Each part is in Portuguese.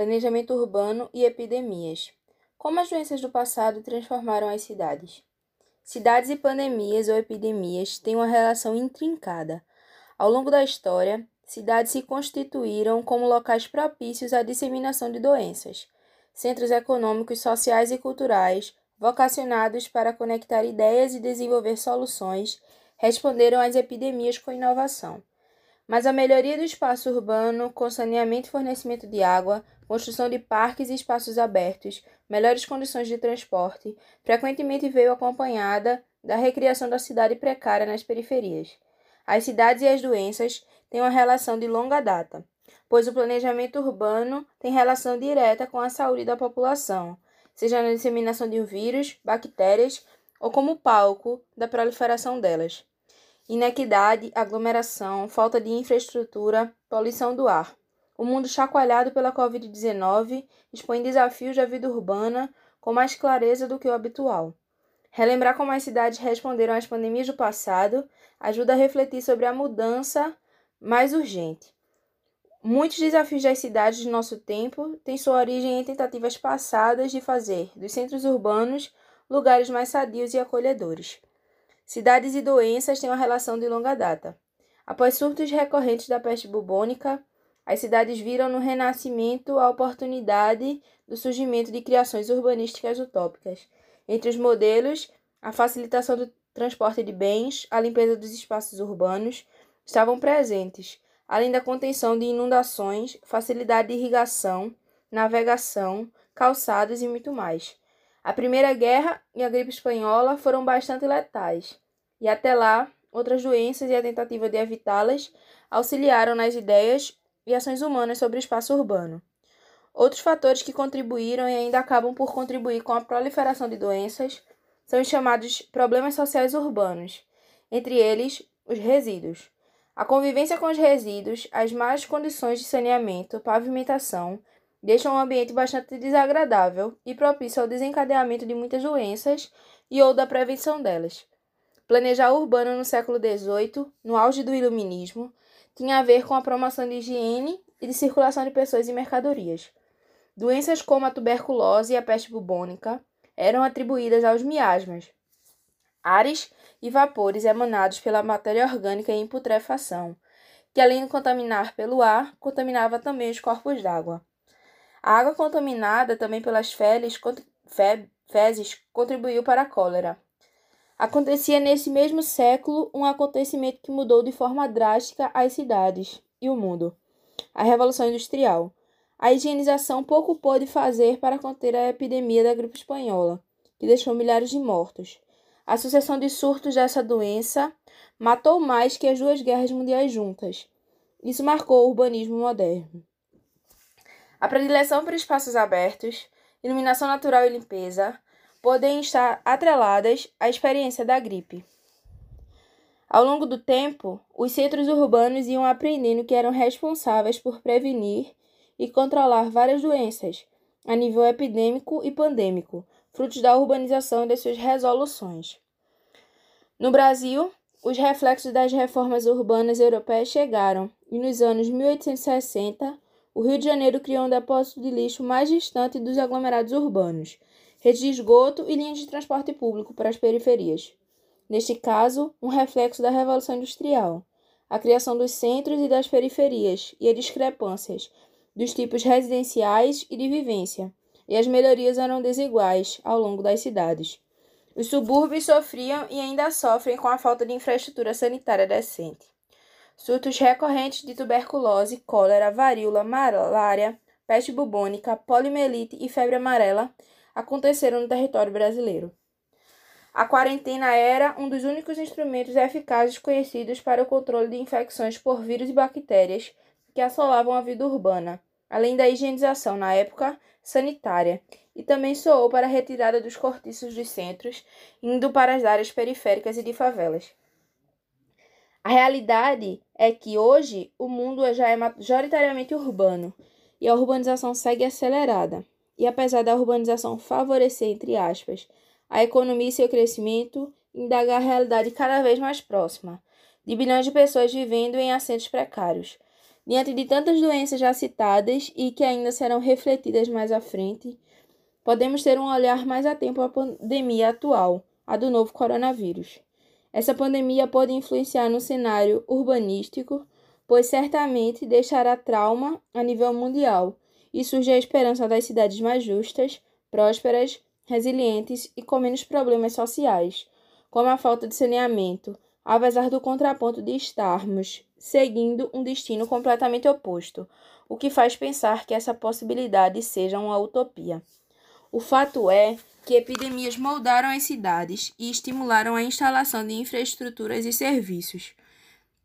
planejamento urbano e epidemias. Como as doenças do passado transformaram as cidades? Cidades e pandemias ou epidemias têm uma relação intrincada. Ao longo da história, cidades se constituíram como locais propícios à disseminação de doenças, centros econômicos, sociais e culturais, vocacionados para conectar ideias e desenvolver soluções, responderam às epidemias com inovação. Mas a melhoria do espaço urbano, com saneamento e fornecimento de água, construção de parques e espaços abertos, melhores condições de transporte, frequentemente veio acompanhada da recriação da cidade precária nas periferias. As cidades e as doenças têm uma relação de longa data, pois o planejamento urbano tem relação direta com a saúde da população, seja na disseminação de vírus, bactérias ou como palco da proliferação delas inequidade, aglomeração, falta de infraestrutura, poluição do ar. O mundo chacoalhado pela Covid-19 expõe desafios da vida urbana com mais clareza do que o habitual. Relembrar como as cidades responderam às pandemias do passado ajuda a refletir sobre a mudança mais urgente. Muitos desafios das cidades de nosso tempo têm sua origem em tentativas passadas de fazer dos centros urbanos lugares mais sadios e acolhedores. Cidades e doenças têm uma relação de longa data. Após surtos recorrentes da peste bubônica, as cidades viram no Renascimento a oportunidade do surgimento de criações urbanísticas utópicas. Entre os modelos, a facilitação do transporte de bens, a limpeza dos espaços urbanos estavam presentes, além da contenção de inundações, facilidade de irrigação, navegação, calçados e muito mais. A Primeira Guerra e a gripe espanhola foram bastante letais, e até lá, outras doenças e a tentativa de evitá-las auxiliaram nas ideias e ações humanas sobre o espaço urbano. Outros fatores que contribuíram e ainda acabam por contribuir com a proliferação de doenças são os chamados problemas sociais urbanos, entre eles os resíduos. A convivência com os resíduos, as más condições de saneamento, pavimentação, deixam um ambiente bastante desagradável e propício ao desencadeamento de muitas doenças e ou da prevenção delas. Planejar urbano no século XVIII, no auge do iluminismo, tinha a ver com a promoção de higiene e de circulação de pessoas e mercadorias. Doenças como a tuberculose e a peste bubônica eram atribuídas aos miasmas, ares e vapores emanados pela matéria orgânica em putrefação, que além de contaminar pelo ar, contaminava também os corpos d'água. A água contaminada também pelas fezes, fezes contribuiu para a cólera. Acontecia nesse mesmo século um acontecimento que mudou de forma drástica as cidades e o mundo: a Revolução Industrial. A higienização pouco pôde fazer para conter a epidemia da gripe espanhola, que deixou milhares de mortos. A sucessão de surtos dessa doença matou mais que as duas guerras mundiais juntas. Isso marcou o urbanismo moderno. A predileção por espaços abertos, iluminação natural e limpeza podem estar atreladas à experiência da gripe. Ao longo do tempo, os centros urbanos iam aprendendo que eram responsáveis por prevenir e controlar várias doenças, a nível epidêmico e pandêmico, frutos da urbanização e de suas resoluções. No Brasil, os reflexos das reformas urbanas europeias chegaram, e nos anos 1860, o Rio de Janeiro criou um depósito de lixo mais distante dos aglomerados urbanos, rede de esgoto e linhas de transporte público para as periferias. Neste caso, um reflexo da Revolução Industrial, a criação dos centros e das periferias e as discrepâncias dos tipos residenciais e de vivência, e as melhorias eram desiguais ao longo das cidades. Os subúrbios sofriam e ainda sofrem com a falta de infraestrutura sanitária decente. Surtos recorrentes de tuberculose, cólera, varíola, malária, peste bubônica, poliomielite e febre amarela aconteceram no território brasileiro. A quarentena era um dos únicos instrumentos eficazes conhecidos para o controle de infecções por vírus e bactérias que assolavam a vida urbana, além da higienização na época sanitária, e também soou para a retirada dos cortiços dos centros, indo para as áreas periféricas e de favelas. A realidade é que hoje o mundo já é majoritariamente urbano e a urbanização segue acelerada. E apesar da urbanização favorecer, entre aspas, a economia e seu crescimento, indagar a realidade cada vez mais próxima, de bilhões de pessoas vivendo em assentos precários, Diante de tantas doenças já citadas e que ainda serão refletidas mais à frente, podemos ter um olhar mais atento à pandemia atual, a do novo coronavírus. Essa pandemia pode influenciar no cenário urbanístico, pois certamente deixará trauma a nível mundial e surge a esperança das cidades mais justas, prósperas, resilientes e com menos problemas sociais, como a falta de saneamento, apesar do contraponto de estarmos seguindo um destino completamente oposto, o que faz pensar que essa possibilidade seja uma utopia. O fato é que epidemias moldaram as cidades e estimularam a instalação de infraestruturas e serviços,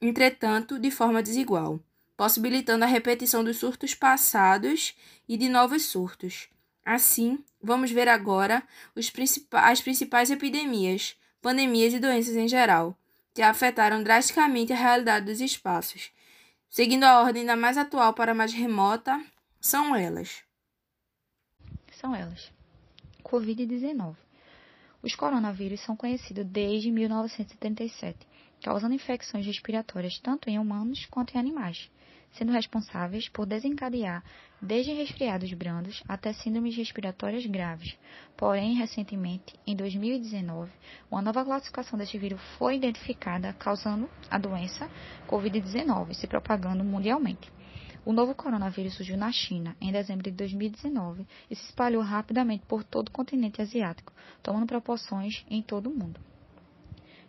entretanto, de forma desigual, possibilitando a repetição dos surtos passados e de novos surtos. Assim, vamos ver agora as principais epidemias, pandemias e doenças em geral, que afetaram drasticamente a realidade dos espaços. Seguindo a ordem da mais atual para a mais remota, são elas. São elas. Covid-19. Os coronavírus são conhecidos desde 1937, causando infecções respiratórias tanto em humanos quanto em animais sendo responsáveis por desencadear desde resfriados brandos até síndromes respiratórias graves. Porém, recentemente, em 2019, uma nova classificação deste vírus foi identificada, causando a doença Covid-19 se propagando mundialmente. O novo coronavírus surgiu na China em dezembro de 2019 e se espalhou rapidamente por todo o continente asiático, tomando proporções em todo o mundo.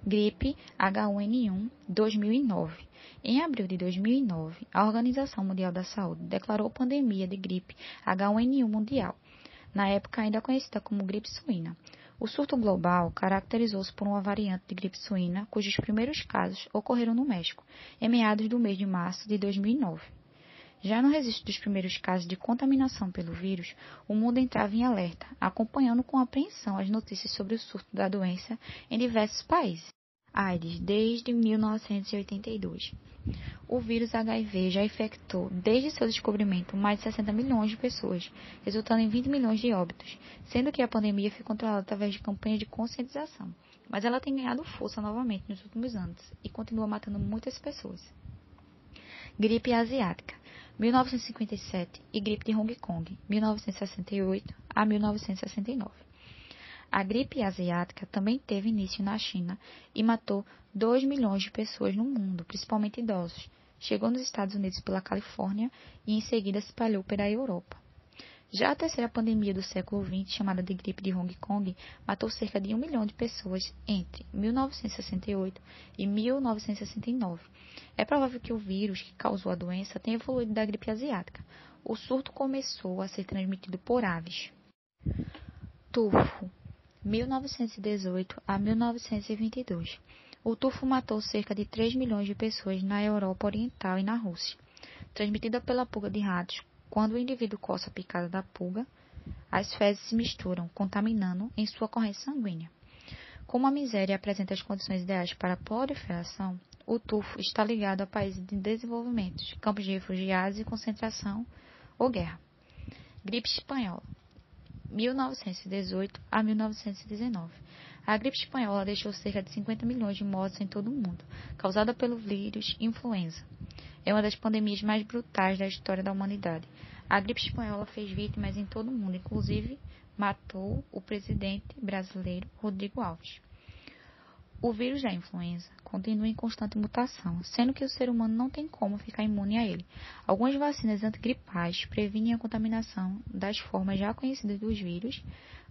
Gripe H1N1 2009. Em abril de 2009, a Organização Mundial da Saúde declarou pandemia de gripe H1N1 mundial, na época ainda conhecida como gripe suína. O surto global caracterizou-se por uma variante de gripe suína, cujos primeiros casos ocorreram no México, em meados do mês de março de 2009. Já no registro dos primeiros casos de contaminação pelo vírus, o mundo entrava em alerta, acompanhando com apreensão as notícias sobre o surto da doença em diversos países. AIDS desde 1982. O vírus HIV já infectou, desde seu descobrimento, mais de 60 milhões de pessoas, resultando em 20 milhões de óbitos, sendo que a pandemia foi controlada através de campanhas de conscientização. Mas ela tem ganhado força novamente nos últimos anos e continua matando muitas pessoas. Gripe asiática, 1957, e gripe de Hong Kong, 1968 a 1969. A gripe asiática também teve início na China e matou 2 milhões de pessoas no mundo, principalmente idosos. Chegou nos Estados Unidos pela Califórnia e em seguida se espalhou pela Europa. Já a terceira pandemia do século XX, chamada de gripe de Hong Kong, matou cerca de um milhão de pessoas entre 1968 e 1969. É provável que o vírus que causou a doença tenha evoluído da gripe asiática. O surto começou a ser transmitido por aves. Tufo 1918 a 1922. O tufo matou cerca de 3 milhões de pessoas na Europa Oriental e na Rússia. Transmitida pela pulga de ratos, quando o indivíduo coça a picada da pulga, as fezes se misturam, contaminando em sua corrente sanguínea. Como a miséria apresenta as condições ideais para a proliferação, o tufo está ligado a países de desenvolvimento, campos de refugiados e concentração ou guerra. Gripe espanhola. 1918 a 1919. A gripe espanhola deixou cerca de 50 milhões de mortes em todo o mundo, causada pelo vírus influenza. É uma das pandemias mais brutais da história da humanidade. A gripe espanhola fez vítimas em todo o mundo, inclusive matou o presidente brasileiro Rodrigo Alves. O vírus da influenza continua em constante mutação, sendo que o ser humano não tem como ficar imune a ele. Algumas vacinas antigripais previnem a contaminação das formas já conhecidas dos vírus,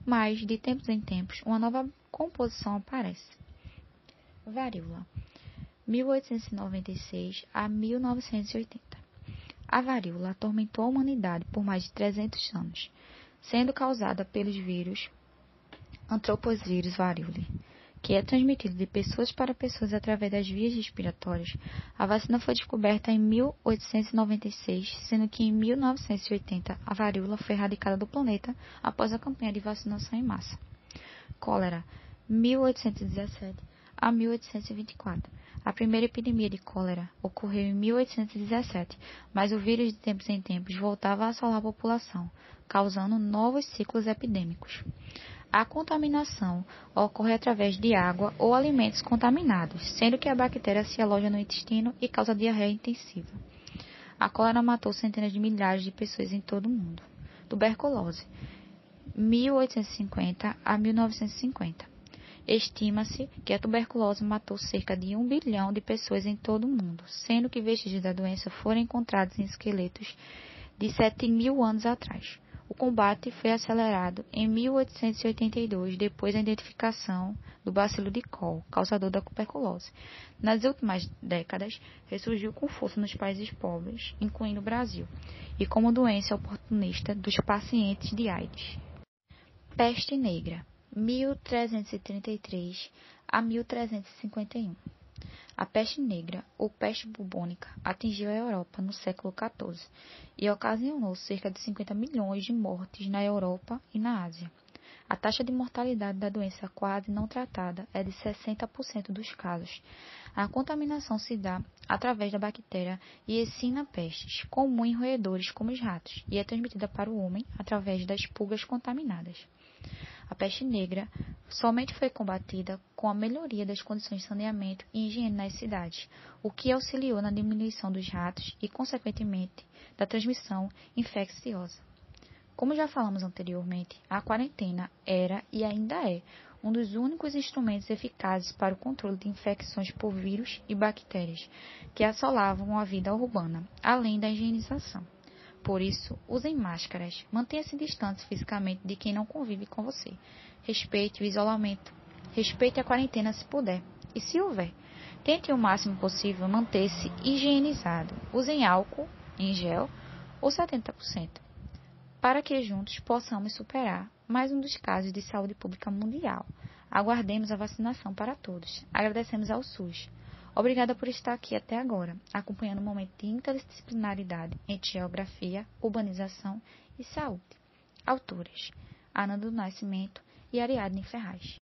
mas de tempos em tempos uma nova composição aparece. Varíola 1896 a 1980. A varíola atormentou a humanidade por mais de 300 anos, sendo causada pelos vírus Anthropovirus variolae que é transmitido de pessoas para pessoas através das vias respiratórias, a vacina foi descoberta em 1896, sendo que em 1980 a varíola foi erradicada do planeta após a campanha de vacinação em massa. Cólera, 1817 a 1824. A primeira epidemia de cólera ocorreu em 1817, mas o vírus de tempos em tempos voltava a assolar a população, causando novos ciclos epidêmicos. A contaminação ocorre através de água ou alimentos contaminados, sendo que a bactéria se aloja no intestino e causa diarreia intensiva. A cólera matou centenas de milhares de pessoas em todo o mundo. Tuberculose, 1850 a 1950. Estima-se que a tuberculose matou cerca de um bilhão de pessoas em todo o mundo, sendo que vestígios da doença foram encontrados em esqueletos de 7 mil anos atrás. O combate foi acelerado em 1882, depois da identificação do bacilo de Koch, causador da tuberculose. Nas últimas décadas, ressurgiu com força nos países pobres, incluindo o Brasil, e como doença oportunista dos pacientes de AIDS. Peste Negra, 1333 a 1351. A peste negra, ou peste bubônica, atingiu a Europa no século XIV e ocasionou cerca de 50 milhões de mortes na Europa e na Ásia. A taxa de mortalidade da doença quase não tratada é de 60% dos casos. A contaminação se dá através da bactéria Yersinia pestis, comum em roedores como os ratos, e é transmitida para o homem através das pulgas contaminadas. A peste negra somente foi combatida com a melhoria das condições de saneamento e higiene nas cidades, o que auxiliou na diminuição dos ratos e, consequentemente, da transmissão infecciosa. Como já falamos anteriormente, a quarentena era e ainda é um dos únicos instrumentos eficazes para o controle de infecções por vírus e bactérias que assolavam a vida urbana, além da higienização. Por isso, usem máscaras. Mantenha-se distante fisicamente de quem não convive com você. Respeite o isolamento. Respeite a quarentena se puder. E se houver, tente o máximo possível manter-se higienizado. Usem álcool em gel ou 70%, para que juntos possamos superar mais um dos casos de saúde pública mundial. Aguardemos a vacinação para todos. Agradecemos ao SUS. Obrigada por estar aqui até agora, acompanhando o momento de interdisciplinaridade entre geografia, urbanização e saúde. Autores: Ana do Nascimento e Ariadne Ferraz.